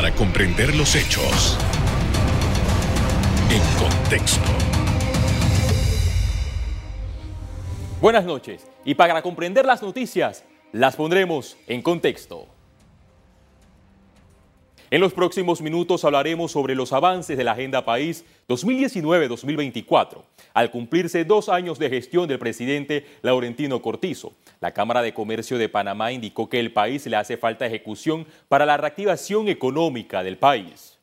Para comprender los hechos en contexto. Buenas noches. Y para comprender las noticias, las pondremos en contexto. En los próximos minutos hablaremos sobre los avances de la Agenda País 2019-2024, al cumplirse dos años de gestión del presidente Laurentino Cortizo. La Cámara de Comercio de Panamá indicó que el país le hace falta ejecución para la reactivación económica del país.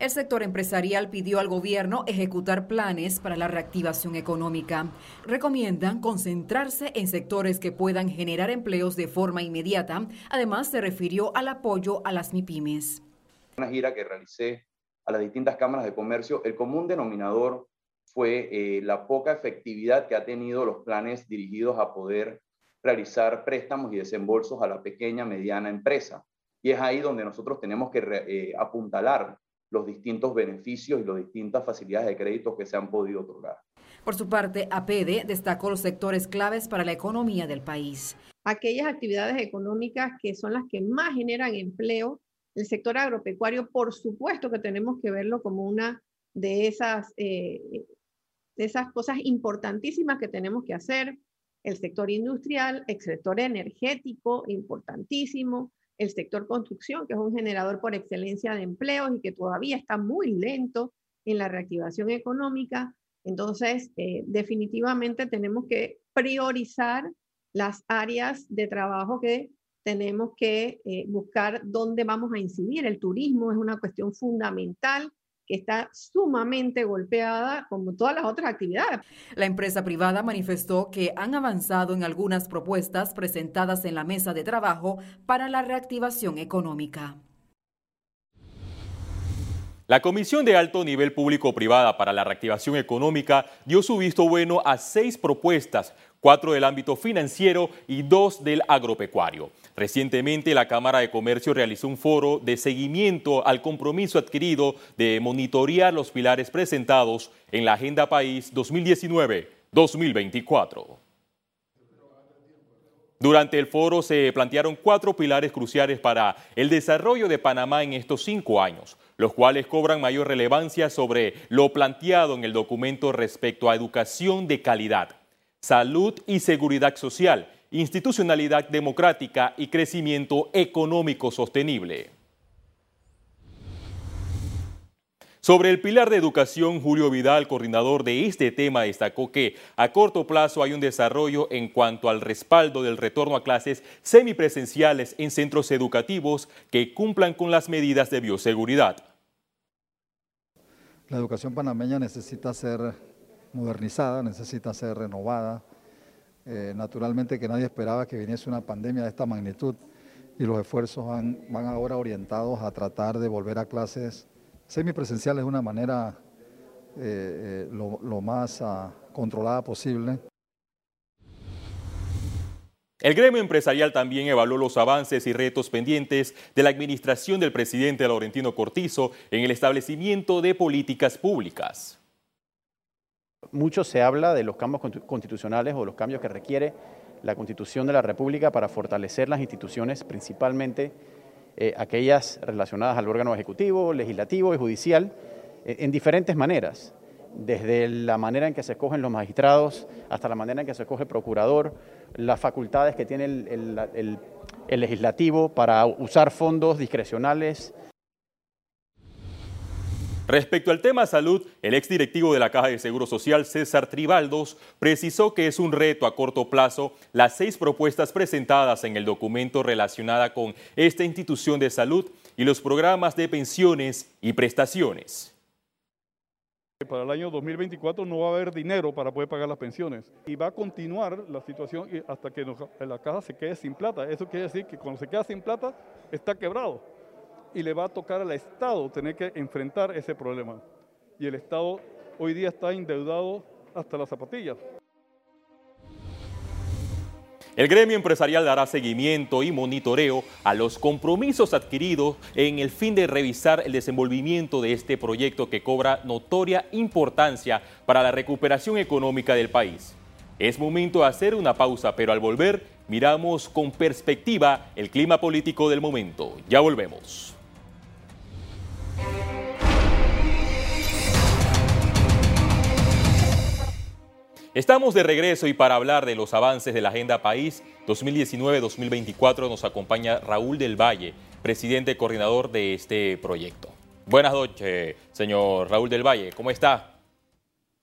El sector empresarial pidió al gobierno ejecutar planes para la reactivación económica. Recomiendan concentrarse en sectores que puedan generar empleos de forma inmediata. Además, se refirió al apoyo a las MIPIMES. Una gira que realicé a las distintas cámaras de comercio, el común denominador fue eh, la poca efectividad que ha tenido los planes dirigidos a poder realizar préstamos y desembolsos a la pequeña, mediana empresa. Y es ahí donde nosotros tenemos que eh, apuntalar los distintos beneficios y las distintas facilidades de crédito que se han podido otorgar. Por su parte, APD destacó los sectores claves para la economía del país. Aquellas actividades económicas que son las que más generan empleo, el sector agropecuario, por supuesto que tenemos que verlo como una de esas, eh, de esas cosas importantísimas que tenemos que hacer. El sector industrial, el sector energético, importantísimo el sector construcción, que es un generador por excelencia de empleos y que todavía está muy lento en la reactivación económica. Entonces, eh, definitivamente tenemos que priorizar las áreas de trabajo que tenemos que eh, buscar dónde vamos a incidir. El turismo es una cuestión fundamental que está sumamente golpeada como todas las otras actividades. La empresa privada manifestó que han avanzado en algunas propuestas presentadas en la mesa de trabajo para la reactivación económica. La Comisión de Alto Nivel Público-Privada para la Reactivación Económica dio su visto bueno a seis propuestas, cuatro del ámbito financiero y dos del agropecuario. Recientemente la Cámara de Comercio realizó un foro de seguimiento al compromiso adquirido de monitorear los pilares presentados en la Agenda País 2019-2024. Durante el foro se plantearon cuatro pilares cruciales para el desarrollo de Panamá en estos cinco años, los cuales cobran mayor relevancia sobre lo planteado en el documento respecto a educación de calidad, salud y seguridad social, institucionalidad democrática y crecimiento económico sostenible. Sobre el pilar de educación, Julio Vidal, coordinador de este tema, destacó que a corto plazo hay un desarrollo en cuanto al respaldo del retorno a clases semipresenciales en centros educativos que cumplan con las medidas de bioseguridad. La educación panameña necesita ser modernizada, necesita ser renovada, eh, naturalmente que nadie esperaba que viniese una pandemia de esta magnitud y los esfuerzos van, ahora orientados a tratar de volver a clases semipresenciales de una manera eh, eh, lo, más ah, controlada posible. El gremio empresarial también evaluó los avances y retos pendientes de la administración del presidente Laurentino Cortizo en el establecimiento de políticas públicas. Mucho se habla de los cambios constitucionales o los cambios que requiere la Constitución de la República para fortalecer las instituciones, principalmente eh, aquellas relacionadas al órgano ejecutivo, legislativo y judicial, eh, en diferentes maneras, desde la manera en que se escogen los magistrados hasta la manera en que se escoge el procurador, las facultades que tiene el legislativo para usar fondos discrecionales Respecto al tema salud, el exdirectivo de la Caja de Seguro Social, César Tribaldos, precisó que es un reto a corto plazo las seis propuestas presentadas en el documento relacionada con esta institución de salud y los programas de pensiones y prestaciones. Para el año 2024 no va a haber dinero para poder pagar las pensiones y va a continuar la situación hasta que la caja se quede sin plata. Eso quiere decir que cuando se queda sin plata está quebrado y le va a tocar al Estado tener que enfrentar ese problema. Y el Estado hoy día está endeudado hasta las zapatillas. El gremio empresarial dará seguimiento y monitoreo a los compromisos adquiridos en el fin de revisar el desenvolvimiento de este proyecto que cobra notoria importancia para la recuperación económica del país. Es momento de hacer una pausa, pero al volver miramos con perspectiva el clima político del momento. Ya volvemos. Estamos de regreso y para hablar de los avances de la Agenda País 2019-2024 nos acompaña Raúl del Valle, presidente coordinador de este proyecto. Buenas noches, señor Raúl del Valle, ¿cómo está?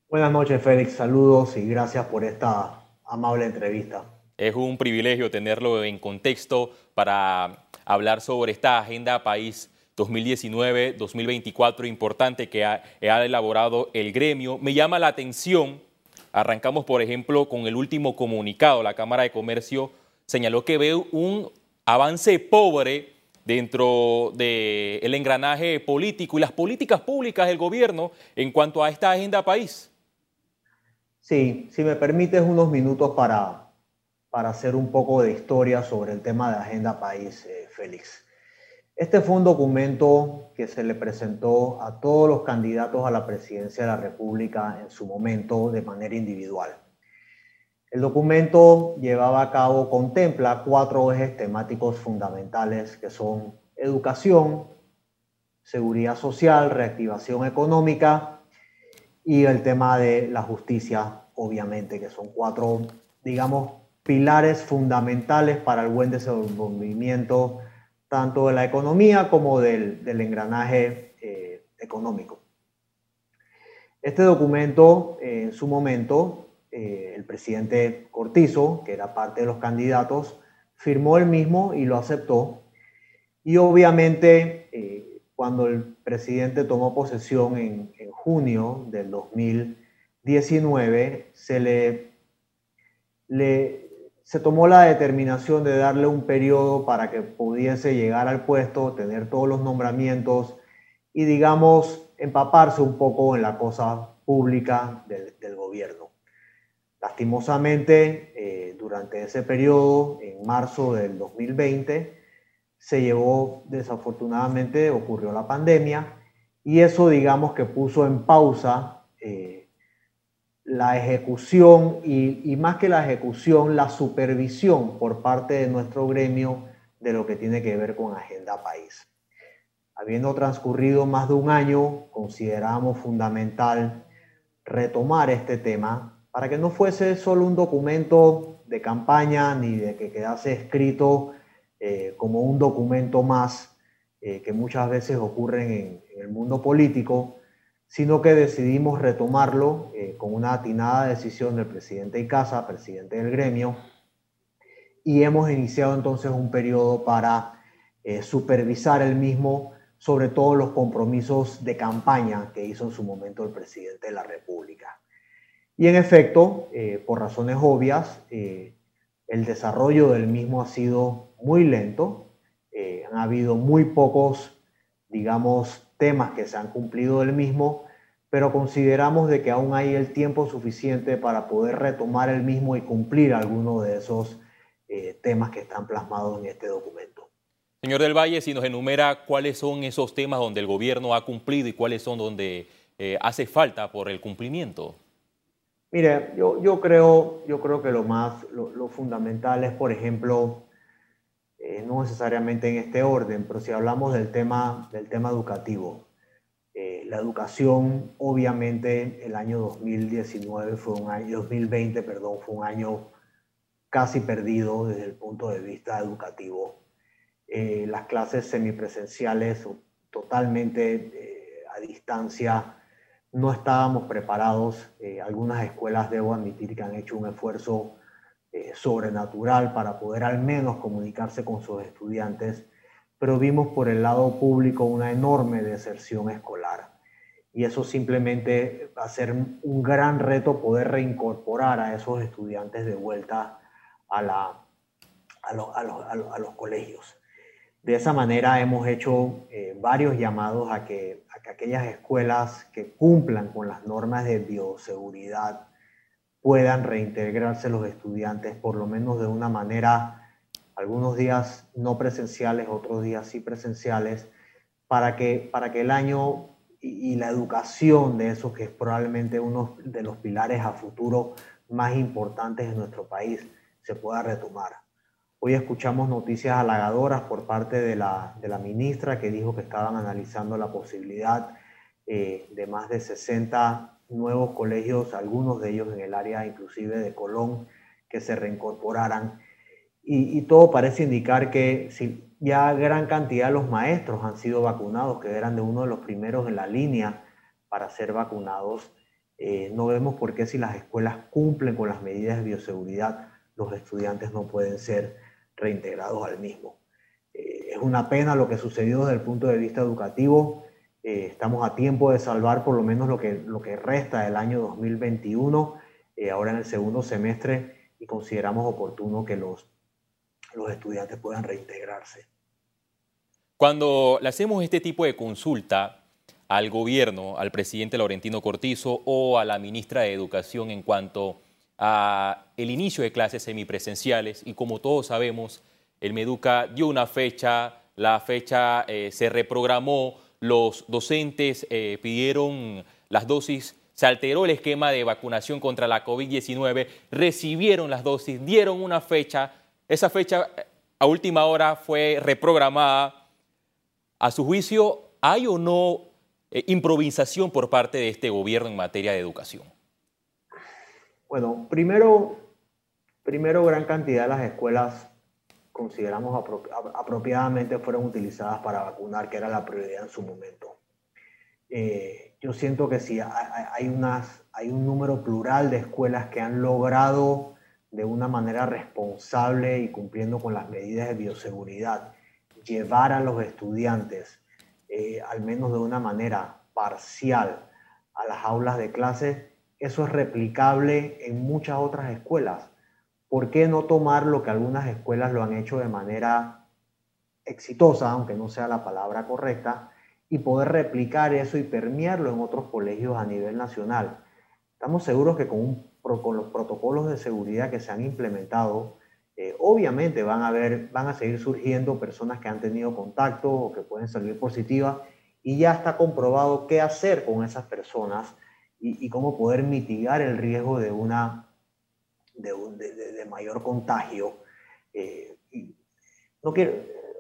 Buenas noches, Félix. Saludos y gracias por esta amable entrevista. Es un privilegio tenerlo en contexto para hablar sobre esta Agenda País 2019-2024 importante que ha, elaborado el gremio. Me llama la atención Arrancamos, por ejemplo, con el último comunicado. La Cámara de Comercio señaló que ve un avance pobre dentro del engranaje político y las políticas públicas del gobierno en cuanto a esta agenda país. Sí, si me permites unos minutos para, para hacer un poco de historia sobre el tema de agenda país, eh, Félix. Este fue un documento que se le presentó a todos los candidatos a la presidencia de la República en su momento de manera individual. El documento llevaba a cabo, contempla cuatro ejes temáticos fundamentales que son educación, seguridad social, reactivación económica y el tema de la justicia, obviamente, que son cuatro, digamos, pilares fundamentales para el buen desenvolvimiento tanto de la economía como del, engranaje eh, económico. Este documento, eh, en su momento, eh, el presidente Cortizo, que era parte de los candidatos, firmó el mismo y lo aceptó. Y obviamente, cuando el presidente tomó posesión en, en junio del 2019, se le, le se tomó la determinación de darle un periodo para que pudiese llegar al puesto, tener todos los nombramientos y, digamos, empaparse un poco en la cosa pública del, gobierno. Lastimosamente, eh, durante ese periodo, en marzo del 2020, se llevó, desafortunadamente, ocurrió la pandemia y eso, digamos, que puso en pausa eh, la ejecución y, más que la ejecución, la supervisión por parte de nuestro gremio de lo que tiene que ver con Agenda País. Habiendo transcurrido más de un año, consideramos fundamental retomar este tema para que no fuese solo un documento de campaña ni de que quedase escrito eh, como un documento más eh, que muchas veces ocurren en el mundo político, sino que decidimos retomarlo eh, con una atinada decisión del presidente Icaza, presidente del gremio, y hemos iniciado entonces un periodo para eh, supervisar el mismo, sobre todo los compromisos de campaña que hizo en su momento el presidente de la República. Y en efecto, eh, por razones obvias, el desarrollo del mismo ha sido muy lento, han habido muy pocos, digamos, temas que se han cumplido del mismo, pero consideramos de que aún hay el tiempo suficiente para poder retomar el mismo y cumplir algunos de esos eh, temas que están plasmados en este documento. Señor del Valle, si nos enumera cuáles son esos temas donde el gobierno ha cumplido y cuáles son donde eh, hace falta por el cumplimiento. Mire, yo, yo, creo, yo creo que lo más, lo, fundamental es, por ejemplo, eh, no necesariamente en este orden, pero si hablamos del tema, del tema educativo, eh, la educación, obviamente, el año 2019 fue un año, 2020, perdón, fue un año casi perdido desde el punto de vista educativo. Eh, las clases semipresenciales totalmente a distancia, no estábamos preparados. algunas escuelas, debo admitir, que han hecho un esfuerzo eh, sobrenatural para poder al menos comunicarse con sus estudiantes, pero vimos por el lado público una enorme deserción escolar. Y eso simplemente va a ser un gran reto poder reincorporar a esos estudiantes de vuelta a, la, a, los colegios. De esa manera hemos hecho eh, varios llamados a que, a que aquellas escuelas que cumplan con las normas de bioseguridad, puedan reintegrarse los estudiantes, por lo menos de una manera, algunos días no presenciales, otros días sí presenciales, para que, para que el año y, la educación de esos que es probablemente uno de los pilares a futuro más importantes de nuestro país se pueda retomar. Hoy escuchamos noticias halagadoras por parte de la, de la ministra que dijo que estaban analizando la posibilidad eh, de más de 60 nuevos colegios, algunos de ellos en el área inclusive de Colón, que se reincorporaran. Y, todo parece indicar que si ya gran cantidad de los maestros han sido vacunados, que eran de uno de los primeros en la línea para ser vacunados, eh, no vemos por qué si las escuelas cumplen con las medidas de bioseguridad, los estudiantes no pueden ser reintegrados al mismo. Eh, es una pena lo que sucedió desde el punto de vista educativo. Eh, estamos a tiempo de salvar por lo menos lo que, lo que resta del año 2021, ahora en el segundo semestre, y consideramos oportuno que los, los estudiantes puedan reintegrarse. Cuando le hacemos este tipo de consulta, al gobierno, al presidente Laurentino Cortizo o a la ministra de Educación en cuanto a el inicio de clases semipresenciales y como todos sabemos, el Meduca dio una fecha, la fecha eh, se reprogramó, los docentes eh, pidieron las dosis, se alteró el esquema de vacunación contra la COVID-19, recibieron las dosis, dieron una fecha, esa fecha eh, a última hora fue reprogramada. A su juicio, ¿hay o no eh, improvisación por parte de este gobierno en materia de educación? Bueno, primero, primero gran cantidad de las escuelas consideramos apropiadamente fueron utilizadas para vacunar, que era la prioridad en su momento. Eh, yo siento que sí, hay, unas, hay un número plural de escuelas que han logrado de una manera responsable y cumpliendo con las medidas de bioseguridad llevar a los estudiantes eh, al menos de una manera parcial, a las aulas de clase, eso es replicable en muchas otras escuelas. ¿Por qué no tomar lo que algunas escuelas lo han hecho de manera exitosa, aunque no sea la palabra correcta, y poder replicar eso y permearlo en otros colegios a nivel nacional? Estamos seguros que con, los protocolos de seguridad que se han implementado, eh, obviamente van a, ver, van a seguir surgiendo personas que han tenido contacto o que pueden salir positivas y ya está comprobado qué hacer con esas personas y, cómo poder mitigar el riesgo de, una, de, mayor contagio. Eh, no quiero,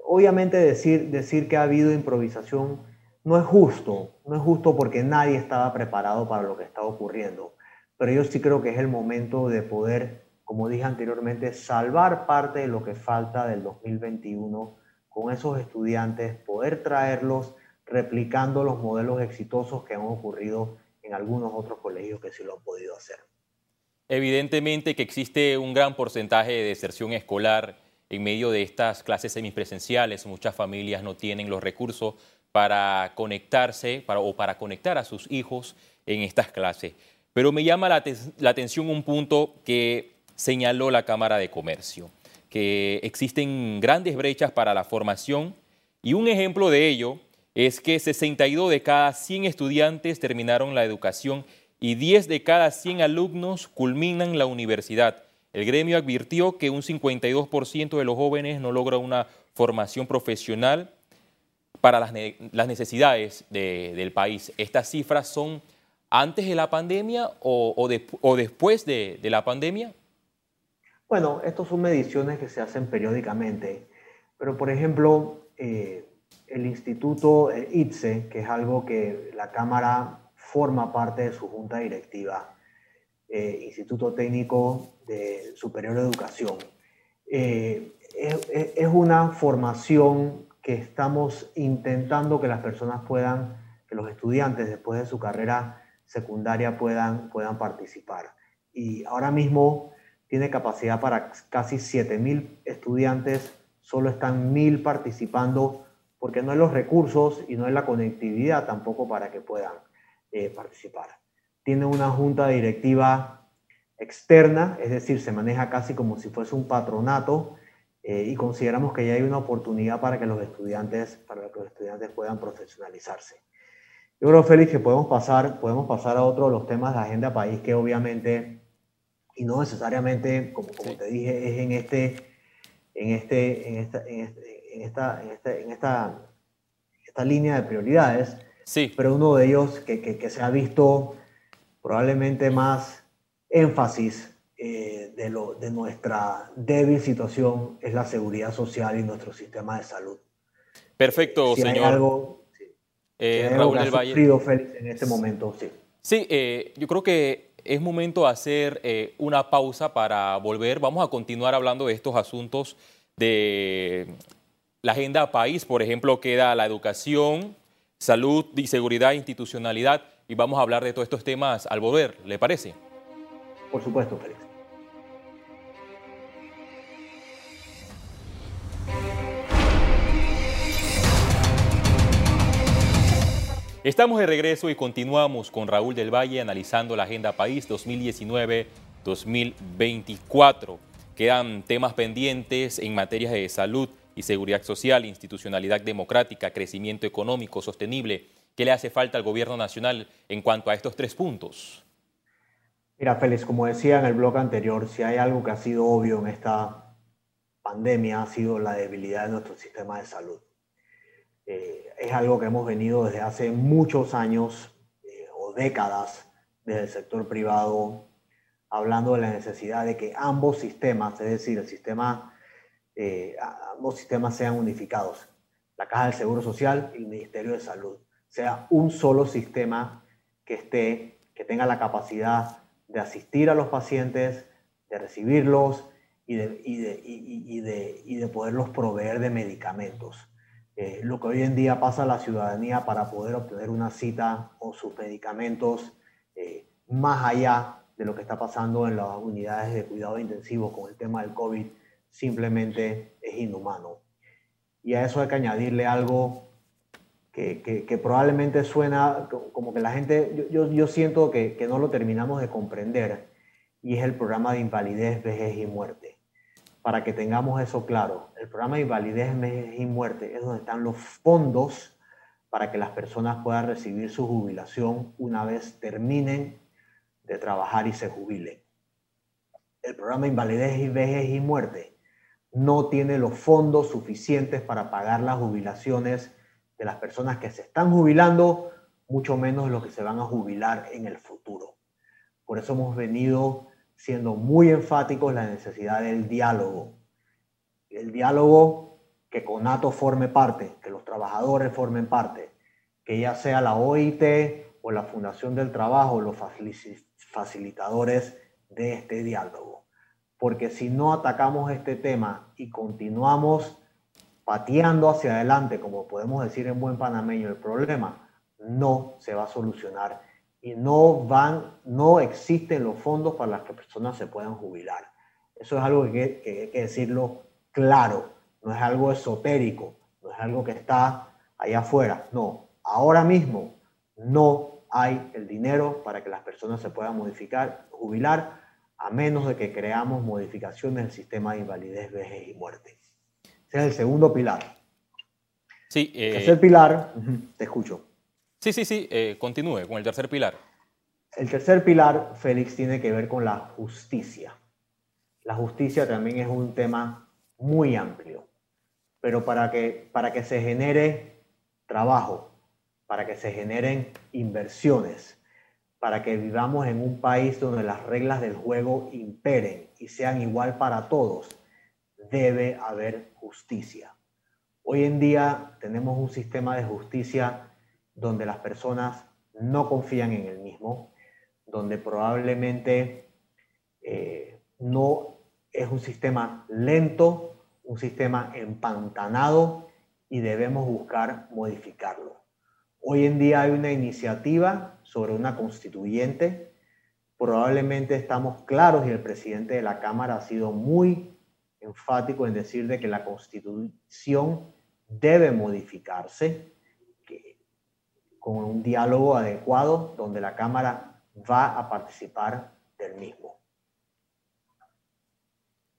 obviamente decir, decir que ha habido improvisación no es justo, no es justo porque nadie estaba preparado para lo que está ocurriendo, pero yo sí creo que es el momento de poder como dije anteriormente, salvar parte de lo que falta del 2021 con esos estudiantes, poder traerlos replicando los modelos exitosos que han ocurrido en algunos otros colegios que sí lo han podido hacer. Evidentemente que existe un gran porcentaje de deserción escolar en medio de estas clases semipresenciales. Muchas familias no tienen los recursos para conectarse o para conectar a sus hijos en estas clases. Pero me llama la, la atención un punto que señaló la Cámara de Comercio, que existen grandes brechas para la formación y un ejemplo de ello es que 62 de cada 100 estudiantes terminaron la educación y 10 de cada 100 alumnos culminan la universidad. El gremio advirtió que un 52% de los jóvenes no logra una formación profesional para las, necesidades del país. Estas cifras son antes de la pandemia o, después de la pandemia. Bueno, estas son mediciones que se hacen periódicamente, pero por ejemplo, eh, el Instituto eh, ITSE, que es algo que la Cámara forma parte de su junta directiva, eh, Instituto Técnico de Superior Educación, es, es una formación que estamos intentando que las personas puedan, que los estudiantes después de su carrera secundaria puedan, puedan participar. Y ahora mismo tiene capacidad para casi 7.000 estudiantes, solo están 1.000 participando porque no hay los recursos y no hay la conectividad tampoco para que puedan eh, participar. Tiene una junta directiva externa, es decir, se maneja casi como si fuese un patronato eh, y consideramos que ya hay una oportunidad para que los estudiantes, para que los estudiantes puedan profesionalizarse. Yo creo, Félix, que podemos pasar, podemos pasar a otro de los temas de agenda país que obviamente y no necesariamente, como, como te dije, es en este, en este, en esta, en, este, en esta, en esta, en esta, esta, línea de prioridades. Sí. Pero uno de ellos que, que, que se ha visto probablemente más énfasis eh, de, lo, de nuestra débil situación es la seguridad social y nuestro sistema de salud. Perfecto, si señor. Hay algo, sí. Eh, si hay Raúl algo que del ha Valle. Félix en este momento, sí. Sí, eh, yo creo que es momento de hacer eh, una pausa para volver. Vamos a continuar hablando de estos asuntos de la agenda país. Por ejemplo, queda la educación, salud y seguridad, institucionalidad. Y vamos a hablar de todos estos temas al volver. ¿Le parece? Por supuesto, Félix. Estamos de regreso y continuamos con Raúl del Valle analizando la Agenda País 2019-2024. Quedan temas pendientes en materias de salud y seguridad social, institucionalidad democrática, crecimiento económico sostenible. ¿Qué le hace falta al gobierno nacional en cuanto a estos tres puntos? Mira, Félix, como decía en el blog anterior, si hay algo que ha sido obvio en esta pandemia ha sido la debilidad de nuestro sistema de salud. Eh, es algo que hemos venido desde hace muchos años eh, o décadas desde el sector privado hablando de la necesidad de que ambos sistemas, es decir, el sistema, eh, ambos sistemas sean unificados. La Caja del Seguro Social y el Ministerio de Salud. Sea un solo sistema que esté, que tenga la capacidad de asistir a los pacientes, de recibirlos y de, poderlos proveer de medicamentos. Eh, lo que hoy en día pasa a la ciudadanía para poder obtener una cita o sus medicamentos eh, más allá de lo que está pasando en las unidades de cuidado intensivo con el tema del COVID, simplemente es inhumano. Y a eso hay que añadirle algo que, que, probablemente suena como que la gente, yo, yo siento que, que no lo terminamos de comprender, y es el programa de invalidez, vejez y muerte para que tengamos eso claro. El programa de invalidez, vejez y muerte es donde están los fondos para que las personas puedan recibir su jubilación una vez terminen de trabajar y se jubilen. El programa de invalidez y vejez y muerte no tiene los fondos suficientes para pagar las jubilaciones de las personas que se están jubilando, mucho menos los que se van a jubilar en el futuro. Por eso hemos venido siendo muy enfáticos en la necesidad del diálogo. El diálogo que Conato forme parte, que los trabajadores formen parte, que ya sea la OIT o la Fundación del Trabajo, los facilitadores de este diálogo. Porque si no atacamos este tema y continuamos pateando hacia adelante, como podemos decir en buen panameño, el problema no se va a solucionar y no van, no existen los fondos para las que personas se puedan jubilar. Eso es algo que, que, hay que decirlo claro, no es algo esotérico, no es algo que está allá afuera, no, ahora mismo no hay el dinero para que las personas se puedan modificar, jubilar, a menos de que creamos modificaciones del sistema de invalidez, vejez y muerte. Ese es el segundo pilar. Sí, eh, el tercer pilar, te escucho. Sí, sí, sí, eh, continúe con el tercer pilar. El tercer pilar, Félix, tiene que ver con la justicia. La justicia también es un tema muy amplio, pero para que, para que se genere trabajo, para que se generen inversiones, para que vivamos en un país donde las reglas del juego imperen y sean igual para todos, debe haber justicia. Hoy en día tenemos un sistema de justicia donde las personas no confían en el mismo, donde probablemente eh, no es un sistema lento, un sistema empantanado y debemos buscar modificarlo. Hoy en día hay una iniciativa sobre una constituyente, probablemente estamos claros y el presidente de la Cámara ha sido muy enfático en decir de que la constitución debe modificarse con un diálogo adecuado donde la Cámara va a participar del mismo.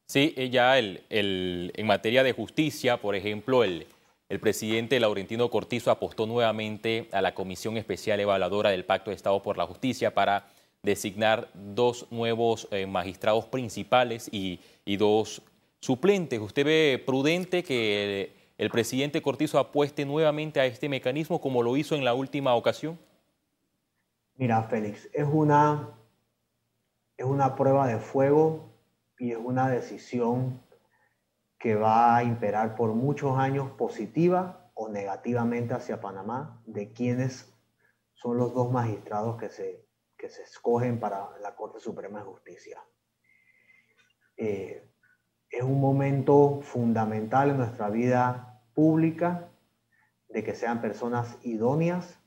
Sí, ya el, el, en materia de justicia, por ejemplo, el, el presidente Laurentino Cortizo apostó nuevamente a la Comisión Especial Evaluadora del Pacto de Estado por la Justicia para designar dos nuevos eh, magistrados principales y, dos suplentes. ¿Usted ve prudente que el, el presidente Cortizo apueste nuevamente a este mecanismo como lo hizo en la última ocasión? Mira, Félix, es una, es una prueba de fuego y es una decisión que va a imperar por muchos años positiva o negativamente hacia Panamá de quienes son los dos magistrados que se, que se escogen para la Corte Suprema de Justicia. Eh, es un momento fundamental en nuestra vida pública de que sean personas idóneas,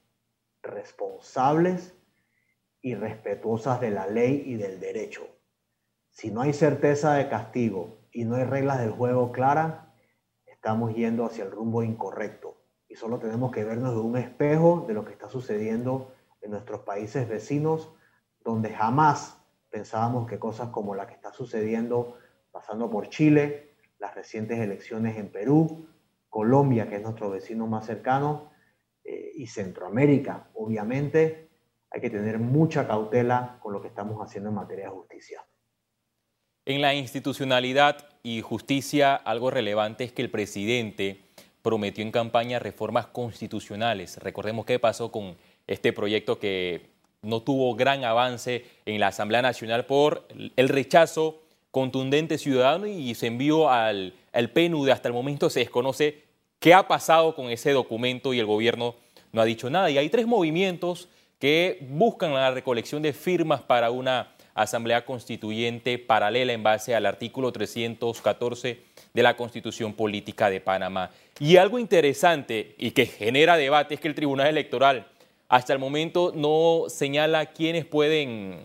responsables y respetuosas de la ley y del derecho. Si no hay certeza de castigo y no hay reglas del juego claras, estamos yendo hacia el rumbo incorrecto. Y solo tenemos que vernos de un espejo de lo que está sucediendo en nuestros países vecinos, donde jamás pensábamos que cosas como la que está sucediendo, pasando por Chile, las recientes elecciones en Perú, Colombia, que es nuestro vecino más cercano, eh, y Centroamérica, obviamente, hay que tener mucha cautela con lo que estamos haciendo en materia de justicia. En la institucionalidad y justicia, algo relevante es que el presidente prometió en campaña reformas constitucionales. Recordemos qué pasó con este proyecto que no tuvo gran avance en la Asamblea Nacional por el rechazo contundente ciudadano y se envió al, al PNUD. Hasta el momento se desconoce qué ha pasado con ese documento y el gobierno no ha dicho nada. Y hay tres movimientos que buscan la recolección de firmas para una asamblea constituyente paralela en base al artículo 314 de la Constitución Política de Panamá. Y algo interesante y que genera debate es que el Tribunal Electoral hasta el momento no señala quiénes pueden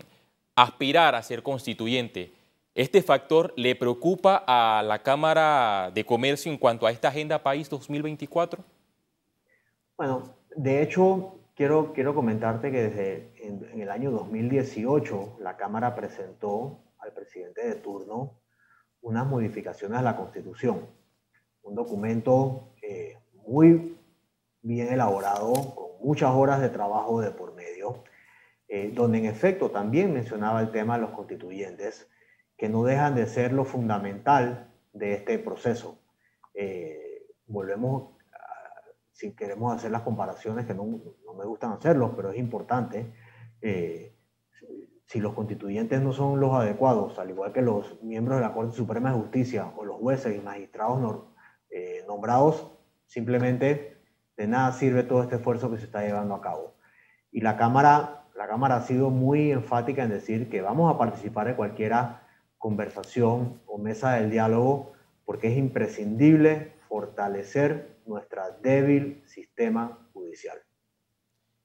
aspirar a ser constituyente. ¿Este factor le preocupa a la Cámara de Comercio en cuanto a esta Agenda País 2024? Bueno, de hecho, quiero, quiero comentarte que desde en, el año 2018 la Cámara presentó al presidente de turno unas modificaciones a la Constitución. Un documento eh, muy bien elaborado, con muchas horas de trabajo de por medio, eh, donde en efecto también mencionaba el tema de los constituyentes que no dejan de ser lo fundamental de este proceso. Eh, volvemos, si queremos hacer las comparaciones, que no, no, me gustan hacerlos, pero es importante, eh, si los constituyentes no son los adecuados, al igual que los miembros de la Corte Suprema de Justicia o los jueces y magistrados eh, nombrados, simplemente de nada sirve todo este esfuerzo que se está llevando a cabo. Y la Cámara, la Cámara ha sido muy enfática en decir que vamos a participar de cualquiera conversación o mesa del diálogo porque es imprescindible fortalecer nuestro débil sistema judicial.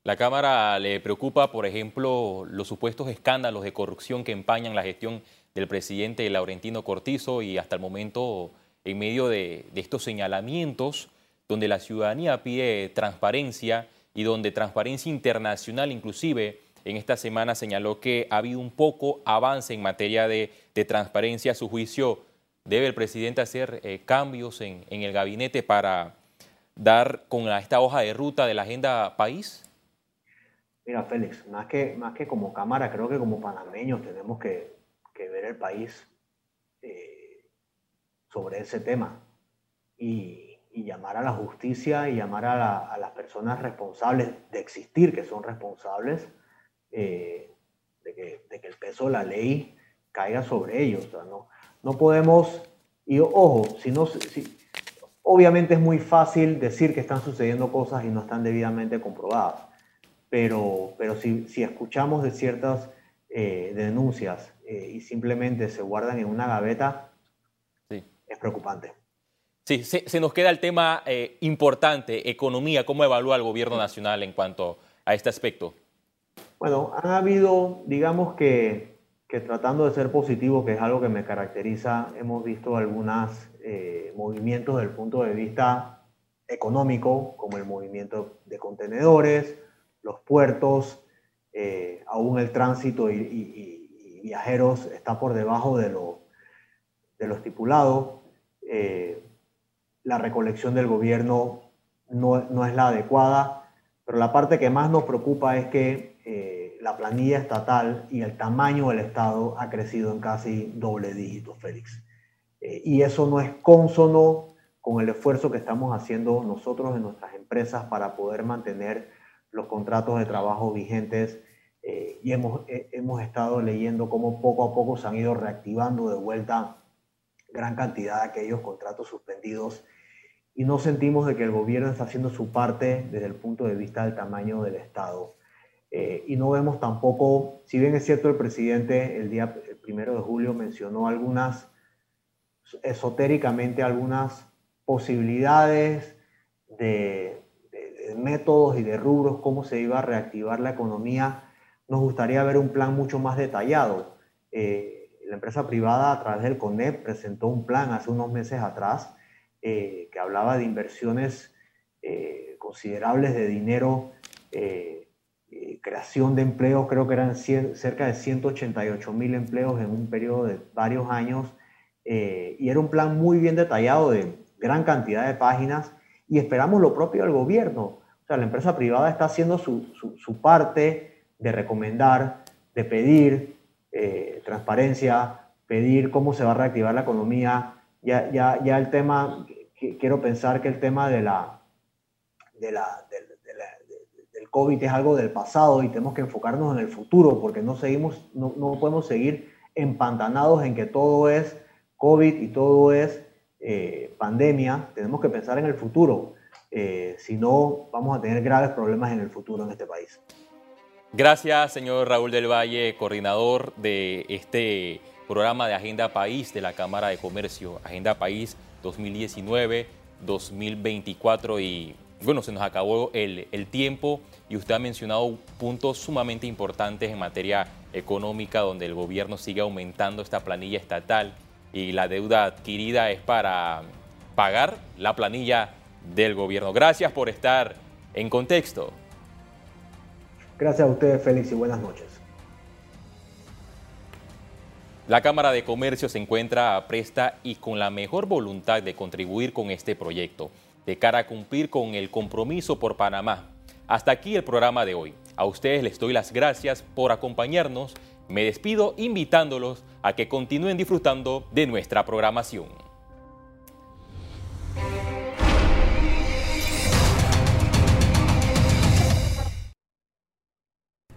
La Cámara le preocupa, por ejemplo, los supuestos escándalos de corrupción que empañan la gestión del presidente Laurentino Cortizo y hasta el momento, en medio de, de estos señalamientos, donde la ciudadanía pide transparencia y donde Transparencia Internacional inclusive en esta semana señaló que ha habido un poco avance en materia de, transparencia. A su juicio, ¿debe el presidente hacer eh, cambios en, el gabinete para dar con esta hoja de ruta de la agenda país? Mira, Félix, más que, más que como Cámara, creo que como panameños tenemos que, ver el país eh, sobre ese tema y, llamar a la justicia y llamar a, a, las personas responsables de existir, que son responsables, eh, de, que, de, que, el peso de la ley caiga sobre ellos. no, no podemos, y ojo, si no, si, obviamente es muy fácil decir que están sucediendo cosas y no están debidamente comprobadas, pero, pero si, si escuchamos de ciertas eh, denuncias eh, y simplemente se guardan en una gaveta, sí. es preocupante. Sí, se, se, nos queda el tema importante, economía, cómo evalúa el gobierno nacional en cuanto a este aspecto. Bueno, han habido, digamos que, tratando de ser positivo, que es algo que me caracteriza, hemos visto algunos eh, movimientos desde el punto de vista económico, como el movimiento de contenedores, los puertos, eh, aún el tránsito y, viajeros está por debajo de lo, de lo estipulado. Eh, la recolección del gobierno no, no, es la adecuada, pero la parte que más nos preocupa es que eh, la planilla estatal y el tamaño del Estado ha crecido en casi doble dígito, Félix. Eh, y eso no es consono con el esfuerzo que estamos haciendo nosotros en nuestras empresas para poder mantener los contratos de trabajo vigentes eh, y hemos, hemos estado leyendo cómo poco a poco se han ido reactivando de vuelta gran cantidad de aquellos contratos suspendidos y no sentimos de que el gobierno está haciendo su parte desde el punto de vista del tamaño del Estado. Eh, y no vemos tampoco, si bien es cierto el presidente el día primero de julio mencionó algunas, esotéricamente algunas posibilidades de, métodos y de rubros, cómo se iba a reactivar la economía, nos gustaría ver un plan mucho más detallado. Eh, la empresa privada a través del CONEP presentó un plan hace unos meses atrás eh, que hablaba de inversiones considerables de dinero, creación de empleos, creo que eran cerca de 188 mil empleos en un periodo de varios años, y era un plan muy bien detallado de gran cantidad de páginas, y esperamos lo propio del gobierno. O sea, la empresa privada está haciendo su, su, parte de recomendar, de pedir transparencia, pedir cómo se va a reactivar la economía, ya, ya, ya el tema, quiero pensar que el tema de la, de la, del COVID es algo del pasado y tenemos que enfocarnos en el futuro porque no, seguimos, no, no podemos seguir empantanados en que todo es COVID y todo es eh, pandemia. Tenemos que pensar en el futuro. Eh, si no, vamos a tener graves problemas en el futuro en este país. Gracias, señor Raúl del Valle, coordinador de este programa de Agenda País de la Cámara de Comercio, Agenda País 2019-2024 y bueno, se nos acabó el, el, tiempo y usted ha mencionado puntos sumamente importantes en materia económica donde el gobierno sigue aumentando esta planilla estatal y la deuda adquirida es para pagar la planilla del gobierno. Gracias por estar en contexto. Gracias a ustedes, Félix, y buenas noches. La Cámara de Comercio se encuentra a presta y con la mejor voluntad de contribuir con este proyecto, de cara a cumplir con el compromiso por Panamá. Hasta aquí el programa de hoy. A ustedes les doy las gracias por acompañarnos. Me despido invitándolos a que continúen disfrutando de nuestra programación.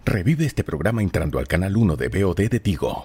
Revive este programa entrando al canal 1 de BOD de Tigo.